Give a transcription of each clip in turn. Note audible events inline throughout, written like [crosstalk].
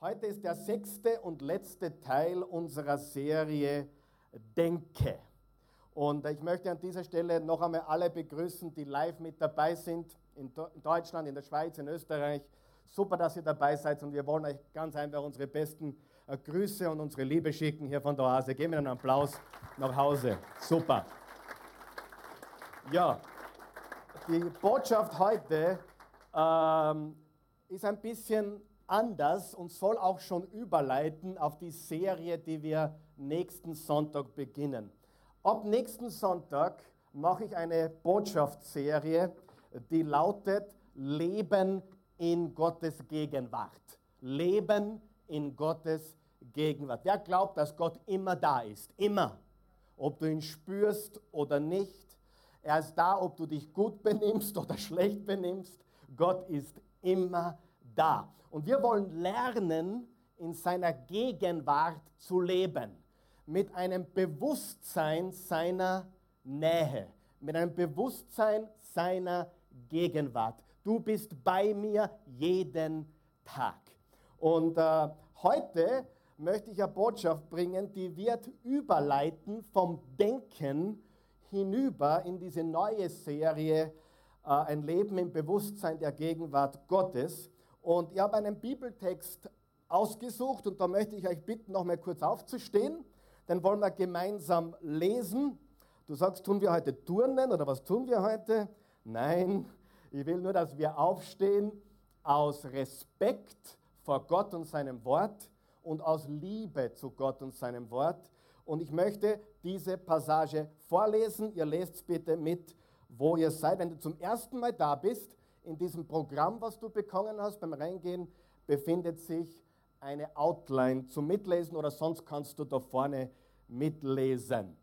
Heute ist der sechste und letzte Teil unserer Serie Denke. Und ich möchte an dieser Stelle noch einmal alle begrüßen, die live mit dabei sind, in Deutschland, in der Schweiz, in Österreich. Super, dass ihr dabei seid und wir wollen euch ganz einfach unsere besten äh, Grüße und unsere Liebe schicken hier von der Oase. Geben wir einen Applaus nach Hause. Super. Ja, die Botschaft heute ähm, ist ein bisschen anders und soll auch schon überleiten auf die Serie, die wir nächsten Sonntag beginnen. Ab nächsten Sonntag mache ich eine Botschaftsserie, die lautet Leben in Gottes Gegenwart. Leben in Gottes Gegenwart. Wer glaubt, dass Gott immer da ist? Immer. Ob du ihn spürst oder nicht. Er ist da, ob du dich gut benimmst oder [laughs] schlecht benimmst. Gott ist immer da. Und wir wollen lernen, in seiner Gegenwart zu leben. Mit einem Bewusstsein seiner Nähe. Mit einem Bewusstsein seiner Gegenwart. Du bist bei mir jeden Tag. Und äh, heute möchte ich eine Botschaft bringen, die wird überleiten vom Denken hinüber in diese neue Serie äh, Ein Leben im Bewusstsein der Gegenwart Gottes. Und ich habe einen Bibeltext ausgesucht und da möchte ich euch bitten, noch mal kurz aufzustehen. Den wollen wir gemeinsam lesen. Du sagst, tun wir heute Turnen oder was tun wir heute? Nein, ich will nur, dass wir aufstehen aus Respekt vor Gott und seinem Wort und aus Liebe zu Gott und seinem Wort. Und ich möchte diese Passage vorlesen. Ihr lest es bitte mit, wo ihr seid. Wenn du zum ersten Mal da bist, in diesem Programm, was du bekommen hast, beim Reingehen, befindet sich eine Outline zum Mitlesen oder sonst kannst du da vorne mitlesen.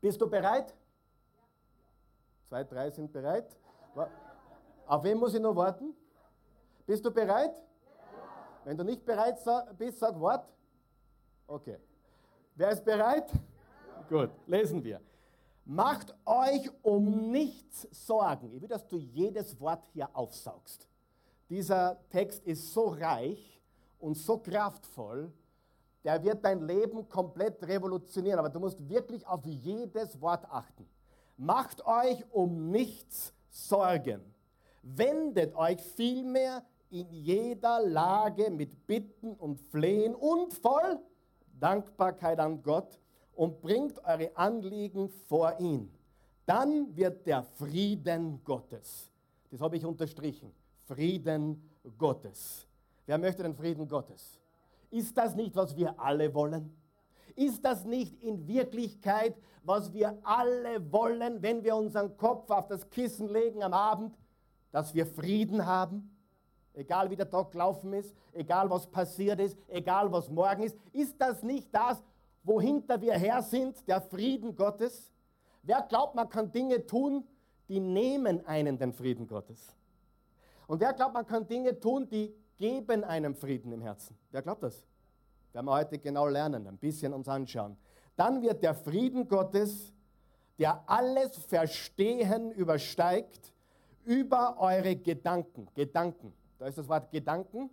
Bist du bereit? Zwei, drei sind bereit. Auf wen muss ich noch warten? Bist du bereit? Wenn du nicht bereit bist, sag Wort. Okay. Wer ist bereit? Gut, lesen wir. Macht euch um nichts Sorgen. Ich will, dass du jedes Wort hier aufsaugst. Dieser Text ist so reich und so kraftvoll, der wird dein Leben komplett revolutionieren. Aber du musst wirklich auf jedes Wort achten. Macht euch um nichts Sorgen. Wendet euch vielmehr in jeder Lage mit Bitten und Flehen und voll Dankbarkeit an Gott und bringt eure Anliegen vor ihn. Dann wird der Frieden Gottes, das habe ich unterstrichen, Frieden Gottes. Wer möchte den Frieden Gottes? Ist das nicht, was wir alle wollen? Ist das nicht in Wirklichkeit, was wir alle wollen, wenn wir unseren Kopf auf das Kissen legen am Abend, dass wir Frieden haben? Egal wie der Tag gelaufen ist, egal was passiert ist, egal was morgen ist, ist das nicht das, wohinter wir her sind, der Frieden Gottes. Wer glaubt, man kann Dinge tun, die nehmen einen den Frieden Gottes? Und wer glaubt, man kann Dinge tun, die geben einem Frieden im Herzen? Wer glaubt das? Werden wir heute genau lernen, ein bisschen uns anschauen. Dann wird der Frieden Gottes, der alles Verstehen übersteigt, über eure Gedanken, Gedanken, da ist das Wort Gedanken,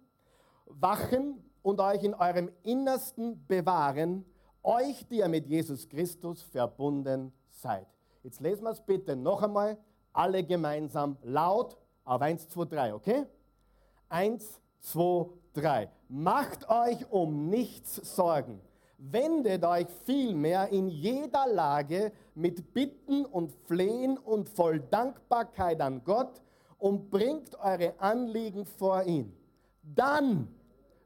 wachen und euch in eurem Innersten bewahren, euch, die ihr mit Jesus Christus verbunden seid. Jetzt lesen wir es bitte noch einmal, alle gemeinsam laut auf 1, 2, 3, okay? 1, 2, 3. Macht euch um nichts Sorgen. Wendet euch vielmehr in jeder Lage mit Bitten und Flehen und voll Dankbarkeit an Gott und bringt eure Anliegen vor ihn. Dann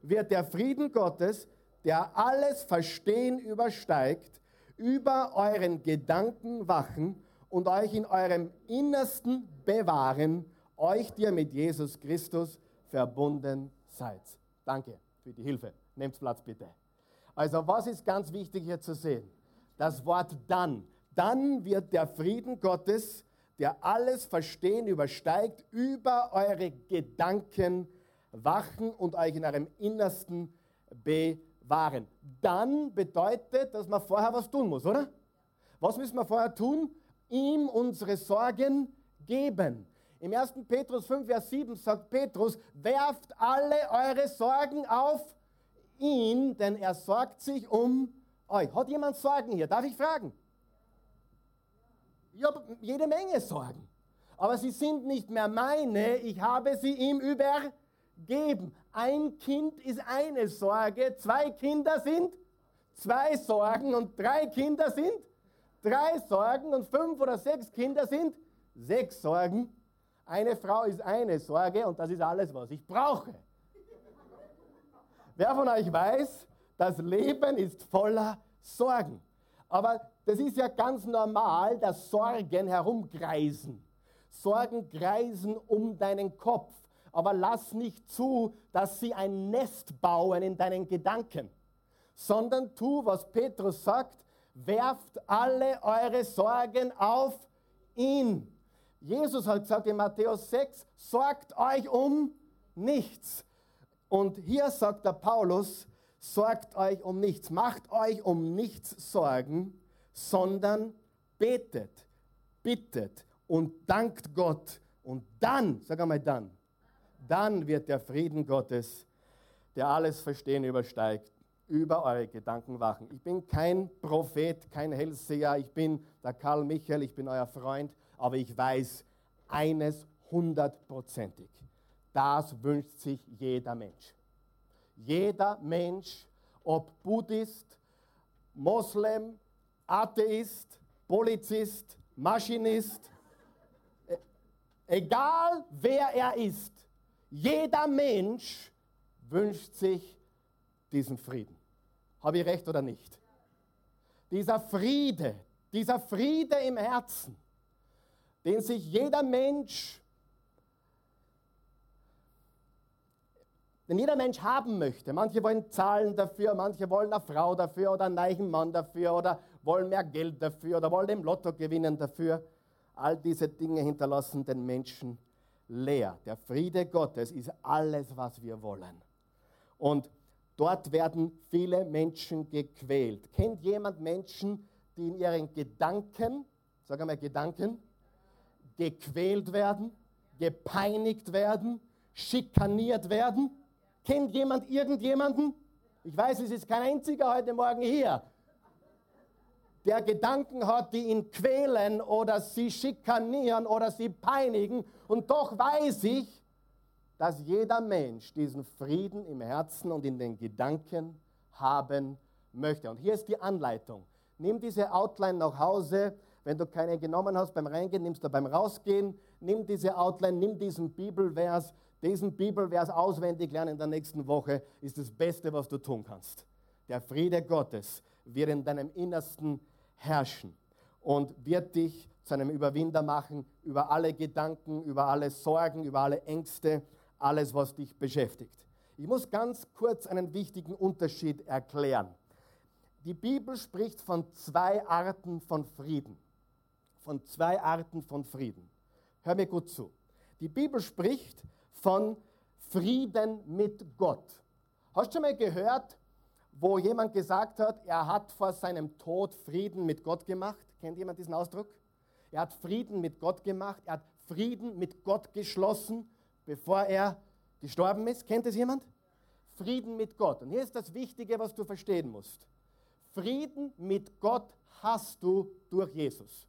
wird der Frieden Gottes, der alles Verstehen übersteigt, über euren Gedanken wachen und euch in eurem Innersten bewahren, euch, die ihr mit Jesus Christus verbunden seid. Danke für die Hilfe. Nehmt Platz bitte. Also was ist ganz wichtig hier zu sehen? Das Wort dann. Dann wird der Frieden Gottes, der alles Verstehen übersteigt, über eure Gedanken wachen und euch in eurem Innersten bewahren waren. Dann bedeutet, dass man vorher was tun muss, oder? Was müssen wir vorher tun? Ihm unsere Sorgen geben. Im 1. Petrus 5, Vers 7 sagt Petrus, werft alle eure Sorgen auf ihn, denn er sorgt sich um euch. Hat jemand Sorgen hier? Darf ich fragen? Ich habe jede Menge Sorgen. Aber sie sind nicht mehr meine, ich habe sie ihm übergeben. Ein Kind ist eine Sorge, zwei Kinder sind zwei Sorgen und drei Kinder sind drei Sorgen und fünf oder sechs Kinder sind sechs Sorgen. Eine Frau ist eine Sorge und das ist alles, was ich brauche. Wer von euch weiß, das Leben ist voller Sorgen. Aber das ist ja ganz normal, dass Sorgen herumkreisen. Sorgen kreisen um deinen Kopf. Aber lass nicht zu, dass sie ein Nest bauen in deinen Gedanken, sondern tu, was Petrus sagt, werft alle eure Sorgen auf ihn. Jesus hat gesagt in Matthäus 6, sorgt euch um nichts. Und hier sagt der Paulus, sorgt euch um nichts, macht euch um nichts Sorgen, sondern betet, bittet und dankt Gott. Und dann, sag einmal dann, dann wird der Frieden Gottes, der alles Verstehen übersteigt, über eure Gedanken wachen. Ich bin kein Prophet, kein Hellseher, ich bin der Karl Michael, ich bin euer Freund, aber ich weiß eines hundertprozentig. Das wünscht sich jeder Mensch. Jeder Mensch, ob Buddhist, Moslem, Atheist, Polizist, Maschinist, e-, egal wer er ist, jeder Mensch wünscht sich diesen Frieden. Habe ich recht oder nicht? Dieser Friede, dieser Friede im Herzen, den sich jeder Mensch, den jeder Mensch haben möchte. Manche wollen zahlen dafür, manche wollen eine Frau dafür oder einen reichen Mann dafür oder wollen mehr Geld dafür oder wollen im Lotto gewinnen dafür. All diese Dinge hinterlassen den Menschen leer. Der Friede Gottes ist alles, was wir wollen. Und Dort werden viele Menschen gequält. Kennt jemand Menschen, die in ihren Gedanken, sag einmal Gedanken, gequält werden, gepeinigt werden, schikaniert werden? Kennt jemand irgendjemanden? Ich weiß, es ist kein einziger heute Morgen hier, der Gedanken hat, die ihn quälen oder sie schikanieren oder sie peinigen. Und doch weiß ich, dass jeder Mensch diesen Frieden im Herzen und in den Gedanken haben möchte. Und hier ist die Anleitung. Nimm diese Outline nach Hause. Wenn du keine genommen hast beim Reingehen, nimmst du beim Rausgehen. Nimm diese Outline, nimm diesen Bibelvers. Diesen Bibelvers auswendig lernen in der nächsten Woche ist das Beste, was du tun kannst. Der Friede Gottes wird in deinem Innersten herrschen und wird dich zu einem Überwinder machen über alle Gedanken, über alle Sorgen, über alle Ängste alles, was dich beschäftigt. Ich muss ganz kurz einen wichtigen Unterschied erklären. Die Bibel spricht von zwei Arten von Frieden. Von zwei Arten von Frieden. Hör mir gut zu. Die Bibel spricht von Frieden mit Gott. Hast du schon mal gehört, wo jemand gesagt hat, er hat vor seinem Tod Frieden mit Gott gemacht? Kennt jemand diesen Ausdruck? Er hat Frieden mit Gott gemacht, er hat Frieden mit Gott geschlossen bevor er gestorben ist. Kennt es jemand? Frieden mit Gott. Und hier ist das Wichtige, was du verstehen musst. Frieden mit Gott hast du durch Jesus.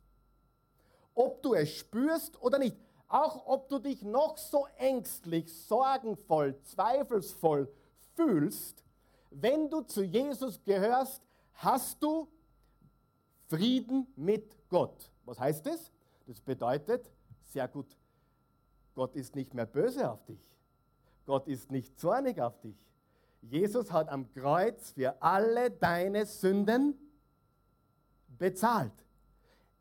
Ob du es spürst oder nicht, auch ob du dich noch so ängstlich, sorgenvoll, zweifelsvoll fühlst, wenn du zu Jesus gehörst, hast du Frieden mit Gott. Was heißt das? Das bedeutet, sehr gut, Gott ist nicht mehr böse auf dich. Gott ist nicht zornig auf dich. Jesus hat am Kreuz für alle deine Sünden bezahlt.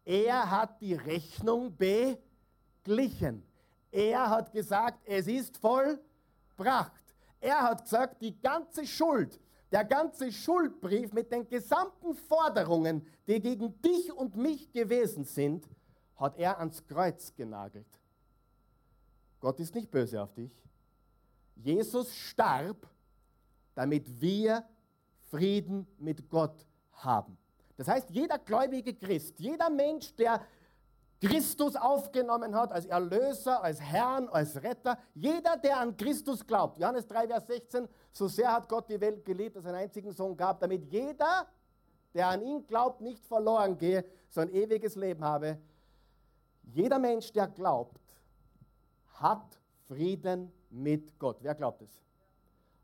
Er hat die Rechnung beglichen. Er hat gesagt, es ist vollbracht. Er hat gesagt, die ganze Schuld, der ganze Schuldbrief mit den gesamten Forderungen, die gegen dich und mich gewesen sind, hat er ans Kreuz genagelt. Gott ist nicht böse auf dich. Jesus starb, damit wir Frieden mit Gott haben. Das heißt, jeder gläubige Christ, jeder Mensch, der Christus aufgenommen hat, als Erlöser, als Herrn, als Retter. Jeder, der an Christus glaubt, Johannes 3, Vers 16, so sehr hat Gott die Welt geliebt, dass er einen einzigen Sohn gab, damit jeder, der an ihn glaubt, nicht verloren gehe, sondern ewiges Leben habe. Jeder Mensch, der glaubt, hat Frieden mit Gott. Wer glaubt es?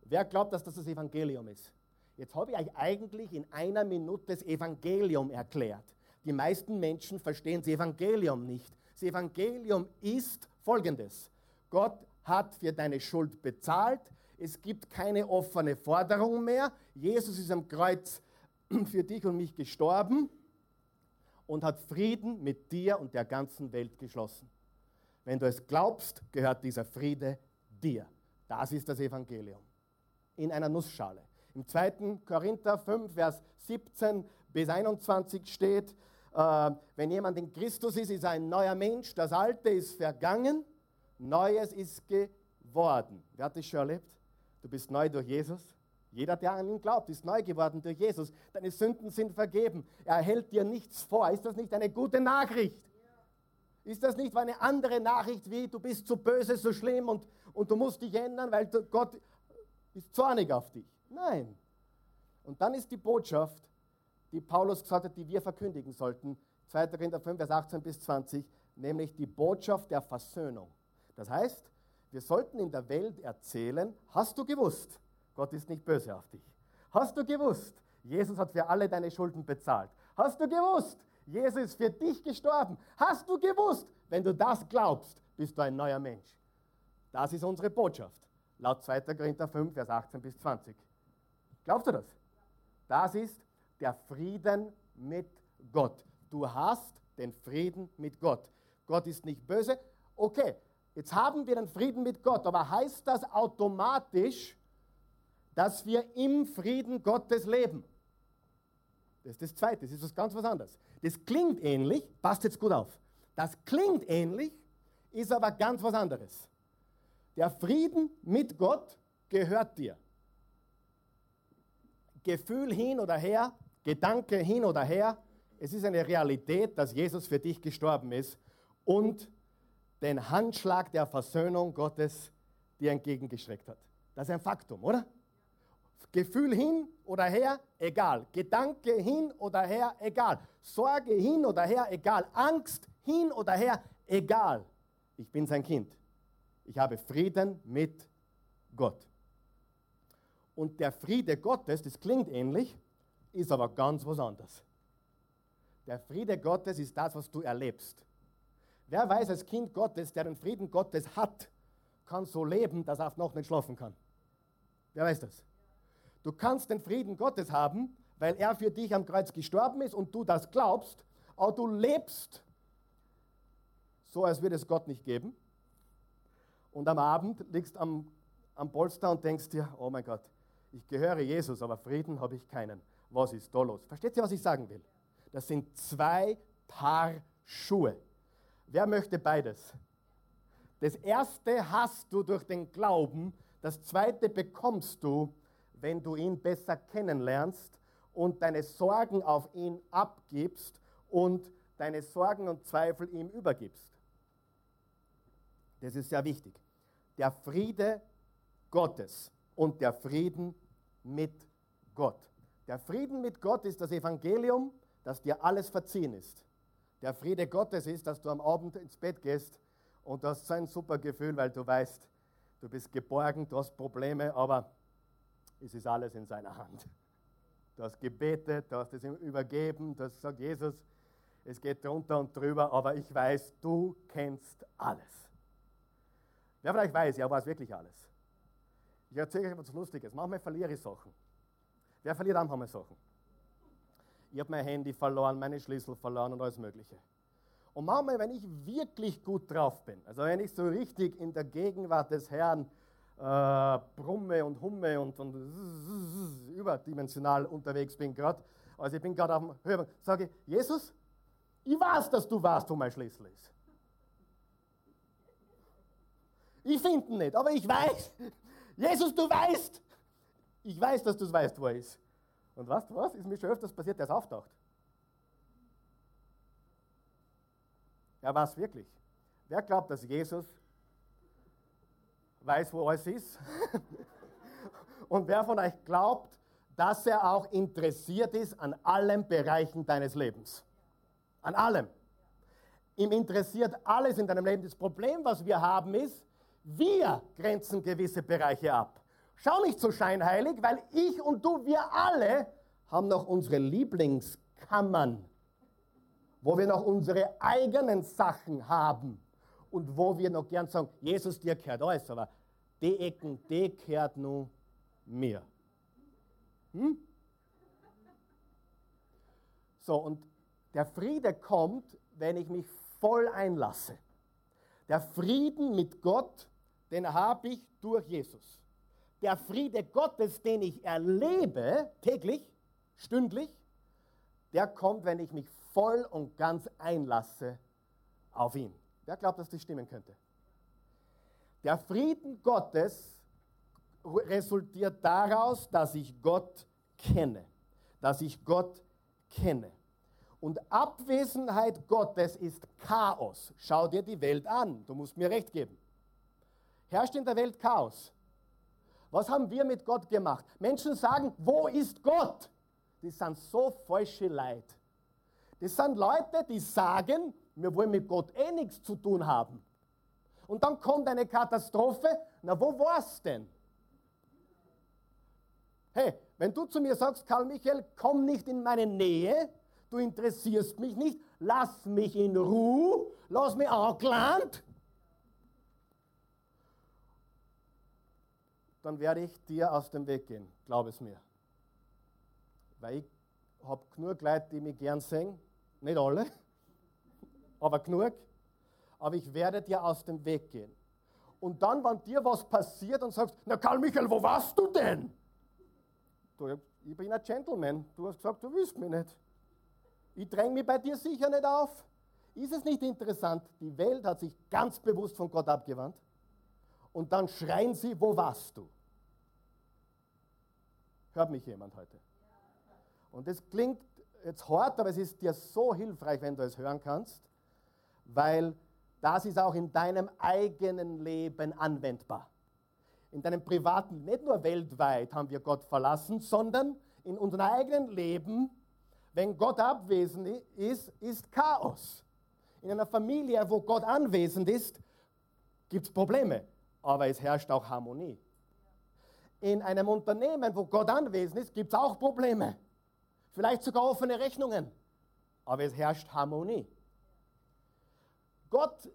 Wer glaubt, dass das das Evangelium ist? Jetzt habe ich euch eigentlich in einer Minute das Evangelium erklärt. Die meisten Menschen verstehen das Evangelium nicht. Das Evangelium ist folgendes. Gott hat für deine Schuld bezahlt. Es gibt keine offene Forderung mehr. Jesus ist am Kreuz [clears throat] für dich und mich gestorben und hat Frieden mit dir und der ganzen Welt geschlossen. Wenn du es glaubst, gehört dieser Friede dir. Das ist das Evangelium. In einer Nussschale. Im 2. Korinther 5, Vers 17 bis 21 steht, wenn jemand in Christus ist, ist er ein neuer Mensch. Das Alte ist vergangen, Neues ist geworden. Wer hat das schon erlebt? Du bist neu durch Jesus. Jeder, der an ihn glaubt, ist neu geworden durch Jesus. Deine Sünden sind vergeben. Er hält dir nichts vor. Ist das nicht eine gute Nachricht? Ist das nicht eine andere Nachricht wie, du bist zu böse, so schlimm und, und du musst dich ändern, weil Gott ist zornig auf dich? Nein. Und dann ist die Botschaft, die Paulus gesagt hat, die wir verkündigen sollten, 2. Korinther 5, Vers 18 bis 20, nämlich die Botschaft der Versöhnung. Das heißt, wir sollten in der Welt erzählen, hast du gewusst, Gott ist nicht böse auf dich. Hast du gewusst, Jesus hat für alle deine Schulden bezahlt. Hast du gewusst, Jesus ist für dich gestorben. Hast du gewusst, wenn du das glaubst, bist du ein neuer Mensch. Das ist unsere Botschaft, laut 2. Korinther 5, Vers 18 bis 20. Glaubst du das? Das ist der Frieden mit Gott. Du hast den Frieden mit Gott. Gott ist nicht böse. Okay, jetzt haben wir den Frieden mit Gott, aber heißt das automatisch, dass wir im Frieden Gottes leben? Das ist das Zweite, das ist was ganz was anderes. Das klingt ähnlich, passt jetzt gut auf. Das klingt ähnlich, ist aber ganz was anderes. Der Frieden mit Gott gehört dir. Gefühl hin oder her, Gedanke hin oder her, es ist eine Realität, dass Jesus für dich gestorben ist und den Handschlag der Versöhnung Gottes dir entgegengestreckt hat. Das ist ein Faktum, oder? Gefühl hin oder her, egal. Gedanke hin oder her, egal. Sorge hin oder her, egal. Angst hin oder her, egal. Ich bin sein Kind. Ich habe Frieden mit Gott. Und der Friede Gottes, das klingt ähnlich, ist aber ganz was anderes. Der Friede Gottes ist das, was du erlebst. Wer weiß als Kind Gottes, der den Frieden Gottes hat, kann so leben, dass er auf noch nicht schlafen kann. Wer weiß das? Du kannst den Frieden Gottes haben, weil er für dich am Kreuz gestorben ist und du das glaubst, aber du lebst so, als würde es Gott nicht geben. Und am Abend liegst am, am Polster und denkst dir, oh mein Gott, ich gehöre Jesus, aber Frieden habe ich keinen. Was ist da los? Versteht ihr, was ich sagen will? Das sind zwei Paar Schuhe. Wer möchte beides? Das erste hast du durch den Glauben, das zweite bekommst du, wenn du ihn besser kennenlernst und deine Sorgen auf ihn abgibst und deine Sorgen und Zweifel ihm übergibst. Das ist sehr wichtig. Der Friede Gottes und der Frieden mit Gott. Der Frieden mit Gott ist das Evangelium, dass dir alles verziehen ist. Der Friede Gottes ist, dass du am Abend ins Bett gehst und du hast so ein super Gefühl, weil du weißt, du bist geborgen, du hast Probleme, aber es ist alles in seiner Hand. Du hast gebetet, du hast es ihm übergeben, du hast gesagt, Jesus, es geht drunter und drüber, aber ich weiß, du kennst alles. Wer vielleicht weiß, ja, es wirklich alles. Ich erzähle euch etwas Lustiges. Manchmal verliere ich Sachen. Wer verliert auch manchmal Sachen? Ich habe mein Handy verloren, meine Schlüssel verloren und alles Mögliche. Und manchmal, wenn ich wirklich gut drauf bin, also wenn ich so richtig in der Gegenwart des Herrn äh, brumme und humme und, und überdimensional unterwegs bin gerade, also ich bin gerade auf dem Höhepunkt, sage ich, Jesus, ich weiß, dass du weißt, wo mein Schlüssel ist. Ich finde ihn nicht, aber ich weiß. Jesus, du weißt. Ich weiß, dass du es weißt, wo er ist. Und weißt du was? Ist mir schon öfters passiert, der ist auftaucht. Ja, was wirklich? Wer glaubt, dass Jesus weiß, wo alles ist? [laughs] Und wer von euch glaubt, dass er auch interessiert ist an allen Bereichen deines Lebens? An allem. Ihm interessiert alles in deinem Leben. Das Problem, was wir haben, ist, wir grenzen gewisse Bereiche ab. Schau nicht so scheinheilig, weil ich und du, wir alle haben noch unsere Lieblingskammern, wo wir noch unsere eigenen Sachen haben und wo wir noch gern sagen, Jesus, dir gehört alles, aber die Ecken, die gehört nur mir. Hm? So, und der Friede kommt, wenn ich mich voll einlasse. Der Frieden mit Gott, den habe ich durch Jesus. Der Friede Gottes, den ich erlebe, täglich, stündlich, der kommt, wenn ich mich voll und ganz einlasse auf ihn. Wer glaubt, dass das stimmen könnte? Der Frieden Gottes resultiert daraus, dass ich Gott kenne. Dass ich Gott kenne. Und Abwesenheit Gottes ist Chaos. Schau dir die Welt an. Du musst mir recht geben. Herrscht in der Welt Chaos. Was haben wir mit Gott gemacht? Menschen sagen, wo ist Gott? Die sind so falsche Leute. Das sind Leute, die sagen, wir wollen mit Gott eh nichts zu tun haben. Und dann kommt eine Katastrophe. Na, wo war's denn? Hey, wenn du zu mir sagst, Karl Michael, komm nicht in meine Nähe, du interessierst mich nicht, lass mich in Ruhe, lass mich angelangt, dann werde ich dir aus dem Weg gehen, glaub es mir. Weil ich habe genug Leute, die mich gern sehen, nicht alle, [laughs] aber genug, aber ich werde dir aus dem Weg gehen. Und dann, wenn dir was passiert und sagst, na Karl Michael, wo warst du denn? Du, ich bin ein Gentleman, du hast gesagt, du willst mich nicht. Ich dränge mich bei dir sicher nicht auf. Ist es nicht interessant? Die Welt hat sich ganz bewusst von Gott abgewandt. Und dann schreien sie, wo warst du? Hört mich jemand heute? Und das klingt jetzt hart, aber es ist dir so hilfreich, wenn du es hören kannst, weil das ist auch in deinem eigenen Leben anwendbar. In deinem privaten, nicht nur weltweit haben wir Gott verlassen, sondern in unserem eigenen Leben wenn Gott abwesend ist, ist Chaos. In einer Familie, wo Gott anwesend ist, gibt es Probleme, aber es herrscht auch Harmonie. In einem Unternehmen, wo Gott anwesend ist, gibt es auch Probleme. Vielleicht sogar offene Rechnungen, aber es herrscht Harmonie. Gott,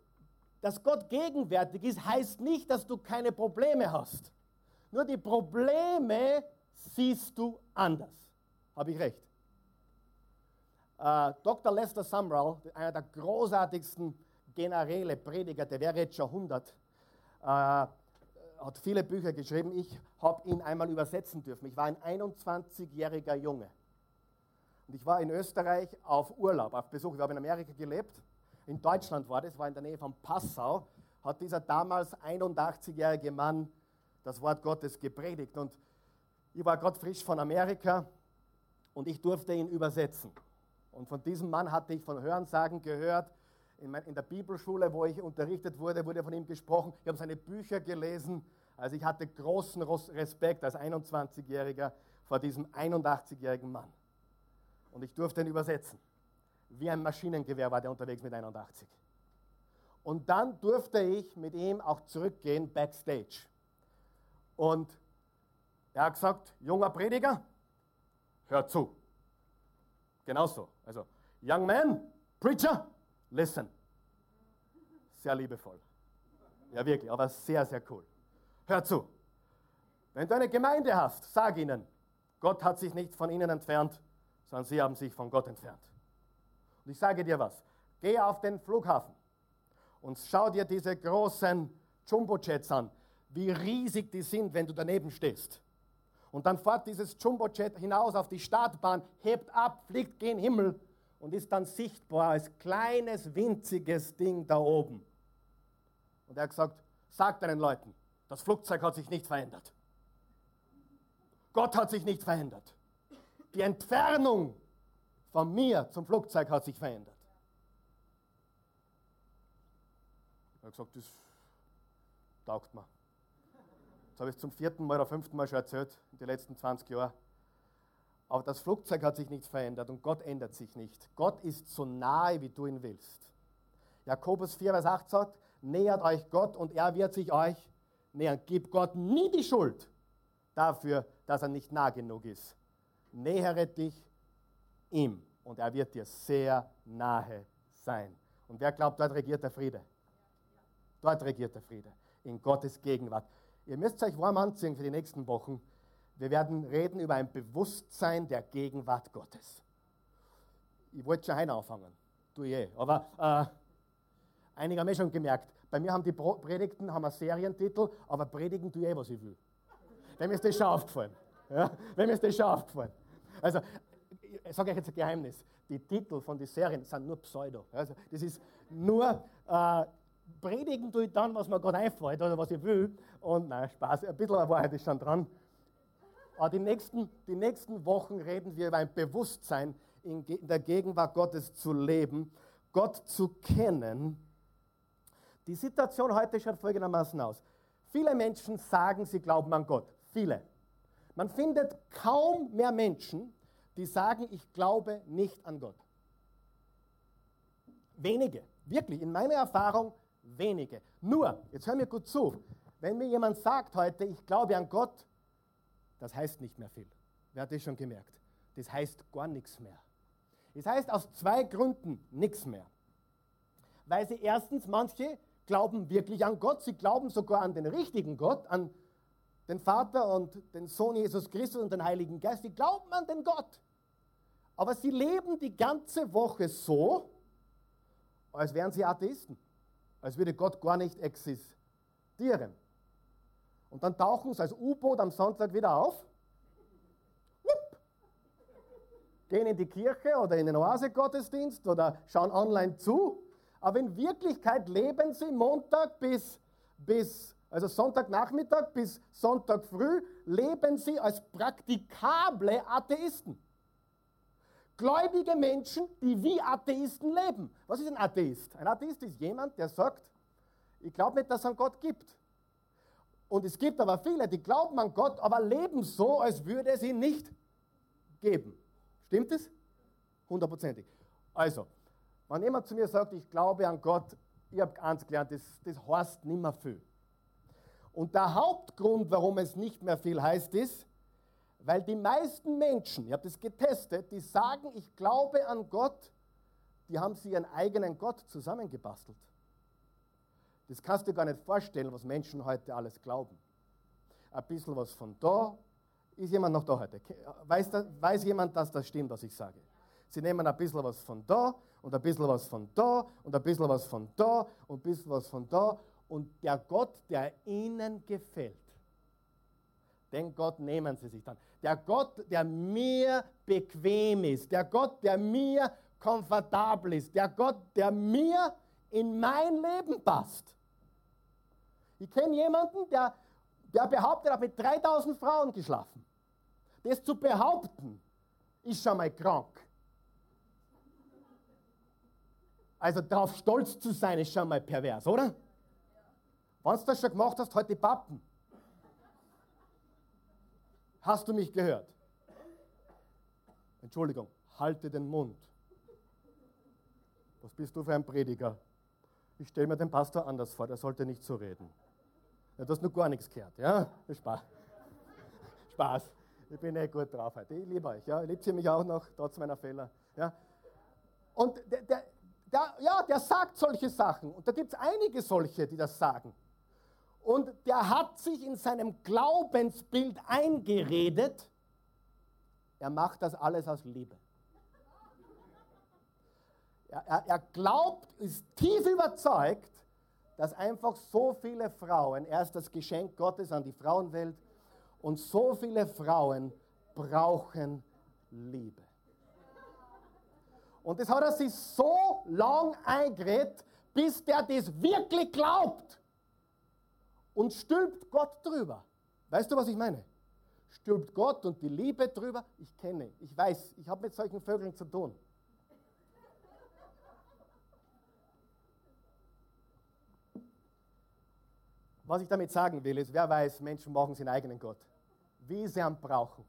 dass Gott gegenwärtig ist, heißt nicht, dass du keine Probleme hast. Nur die Probleme siehst du anders. Habe ich recht? Äh, Dr. Lester Sumrall, einer der großartigsten Generäle, Prediger der wäre jetzt schon 100, äh, hat viele Bücher geschrieben. Ich habe ihn einmal übersetzen dürfen. Ich war ein 21-jähriger Junge. Und ich war in Österreich auf Urlaub, auf Besuch. Ich habe in Amerika gelebt. In Deutschland war das, war in der Nähe von Passau. Hat dieser damals 81-jährige Mann das Wort Gottes gepredigt. Und ich war gerade frisch von Amerika und ich durfte ihn übersetzen. Und von diesem Mann hatte ich von Hörensagen gehört. In, der Bibelschule, wo ich unterrichtet wurde, wurde von ihm gesprochen. Ich habe seine Bücher gelesen. Also ich hatte großen Respekt als 21-Jähriger vor diesem 81-jährigen Mann. Und ich durfte ihn übersetzen. Wie ein Maschinengewehr war der unterwegs mit 81. Und dann durfte ich mit ihm auch zurückgehen backstage. Und er hat gesagt, junger Prediger, hör zu. Genauso. Also, young man, preacher, listen. Sehr liebevoll. Ja, wirklich, aber sehr, sehr cool. Hör zu. Wenn du eine Gemeinde hast, sag ihnen, Gott hat sich nicht von ihnen entfernt, sondern sie haben sich von Gott entfernt. Und ich sage dir was, geh auf den Flughafen und schau dir diese großen Jumbo-Jets an, wie riesig die sind, wenn du daneben stehst. Und dann fährt dieses Jumbojet hinaus auf die Startbahn, hebt ab, fliegt gen Himmel und ist dann sichtbar als kleines, winziges Ding da oben. Und er hat gesagt, sagt deinen Leuten, das Flugzeug hat sich nicht verändert. Gott hat sich nicht verändert. Die Entfernung von mir zum Flugzeug hat sich verändert. Er hat gesagt, das taugt mir. Das habe ich zum vierten Mal oder fünften Mal schon erzählt, in den letzten 20 Jahren. Aber das Flugzeug hat sich nicht verändert und Gott ändert sich nicht. Gott ist so nahe, wie du ihn willst. Jakobus 4, Vers 8 sagt, nähert euch Gott und er wird sich euch nähern. Gib Gott nie die Schuld dafür, dass er nicht nah genug ist. Nähere dich ihm und er wird dir sehr nahe sein. Und wer glaubt, dort regiert der Friede? Dort regiert der Friede, in Gottes Gegenwart. Ihr müsst euch warm anziehen für die nächsten Wochen. Wir werden reden über ein Bewusstsein der Gegenwart Gottes. Ich wollte schon heute anfangen, du je. Aber äh, einige haben eh schon gemerkt, bei mir haben die Predigten haben einen Serientitel, aber predigen tue ich eh, was ich will. Wem ist das schon aufgefallen? Ja? Wem ist das schon aufgefallen? Also, ich sage euch jetzt ein Geheimnis. Die Titel von den Serien sind nur Pseudo. Also, das ist nur äh, predigen tue ich dann, was mir gerade einfällt oder was ich will. Und nein, Spaß, ein bisschen Wahrheit ist schon dran. Aber die nächsten, die nächsten Wochen reden wir über ein Bewusstsein, in der Gegenwart Gottes zu leben, Gott zu kennen. Die Situation heute schaut folgendermaßen aus. Viele Menschen sagen, sie glauben an Gott. Viele. Man findet kaum mehr Menschen, die sagen, ich glaube nicht an Gott. Wenige, wirklich, in meiner Erfahrung wenige. Nur, jetzt hör mir gut zu, wenn mir jemand sagt heute, ich glaube an Gott, das heißt nicht mehr viel. Wer hat das schon gemerkt? Das heißt gar nichts mehr. Das heißt aus zwei Gründen nichts mehr. Weil sie erstens, manche glauben wirklich an Gott, sie glauben sogar an den richtigen Gott, an den Vater und den Sohn Jesus Christus und den Heiligen Geist, sie glauben an den Gott. Aber sie leben die ganze Woche so, als wären sie Atheisten als würde Gott gar nicht existieren. Und dann tauchen sie als U-Boot am Sonntag wieder auf, Wupp. gehen in die Kirche oder in den Oase-Gottesdienst oder schauen online zu, aber in Wirklichkeit leben sie Montag bis, bis also Sonntagnachmittag bis Sonntag früh, leben sie als praktikable Atheisten. Gläubige Menschen, die wie Atheisten leben. Was ist ein Atheist? Ein Atheist ist jemand, der sagt, ich glaube nicht, dass es einen Gott gibt. Und es gibt aber viele, die glauben an Gott, aber leben so, als würde es ihn nicht geben. Stimmt es? Hundertprozentig. Also, wenn jemand zu mir sagt, ich glaube an Gott, ich habe eins gelernt, das, das heißt nicht mehr viel. Und der Hauptgrund, warum es nicht mehr viel heißt, ist, weil die meisten Menschen, ich habe das getestet, die sagen, ich glaube an Gott, die haben sich ihren eigenen Gott zusammengebastelt. Das kannst du gar nicht vorstellen, was Menschen heute alles glauben. Ein bisschen was von da. Ist jemand noch da heute? Weiß, weiß jemand, dass das stimmt, was ich sage? Sie nehmen ein bisschen was von da und ein bisschen was von da und ein bisschen was von da und ein bisschen was von da. Und der Gott, der ihnen gefällt, den Gott nehmen sie sich dann. Der Gott, der mir bequem ist, der Gott, der mir komfortabel ist, der Gott, der mir in mein Leben passt. Ich kenne jemanden, der, der behauptet, er hat mit 3000 Frauen geschlafen. Das zu behaupten, ist schon mal krank. Also darauf stolz zu sein, ist schon mal pervers, oder? Wenn du das schon gemacht hast, heute halt Pappen. Hast du mich gehört? Entschuldigung, halte den Mund. Was bist du für ein Prediger? Ich stelle mir den Pastor anders vor, der sollte nicht so reden. Ja, du hast noch gar nichts gehört, ja? Spaß. [laughs] Spaß. Ich bin eh gut drauf heute. Ich liebe euch, ja? Liebt ihr mich auch noch, trotz meiner Fehler, ja? Und der, der, der, ja, der sagt solche Sachen. Und da gibt es einige solche, die das sagen. Und der hat sich in seinem Glaubensbild eingeredet, er macht das alles aus Liebe. Er, er, er glaubt, ist tief überzeugt, dass einfach so viele Frauen, er ist das Geschenk Gottes an die Frauenwelt, und so viele Frauen brauchen Liebe. Und das hat er sich so lang eingeredet, bis der das wirklich glaubt und stülpt Gott drüber. Weißt du, was ich meine? Stülpt Gott und die Liebe drüber. Ich kenne, ich weiß, ich habe mit solchen Vögeln zu tun. Was ich damit sagen will, ist, wer weiß, Menschen machen ihren eigenen Gott. Wie sie ihn brauchen.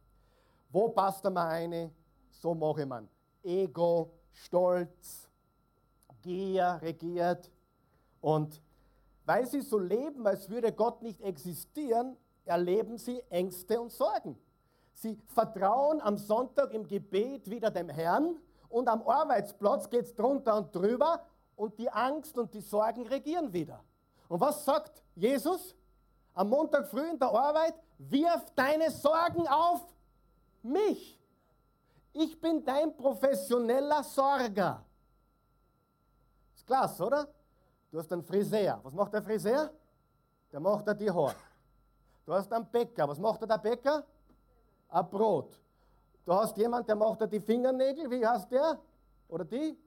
Wo passt er mal eine? So mache man. Ego, Stolz, Gier regiert. Und weil sie so leben, als würde Gott nicht existieren, erleben sie Ängste und Sorgen. Sie vertrauen am Sonntag im Gebet wieder dem Herrn und am Arbeitsplatz geht es drunter und drüber und die Angst und die Sorgen regieren wieder. Und was sagt Jesus? Am Montag früh in der Arbeit, wirf deine Sorgen auf mich. Ich bin dein professioneller Sorger. Ist klasse, oder? Du hast einen Friseur. Was macht der Friseur? Der macht er die Haare. Du hast einen Bäcker. Was macht er der Bäcker? Ein Brot. Du hast jemanden, der macht dir die Fingernägel. Wie heißt der? Oder die?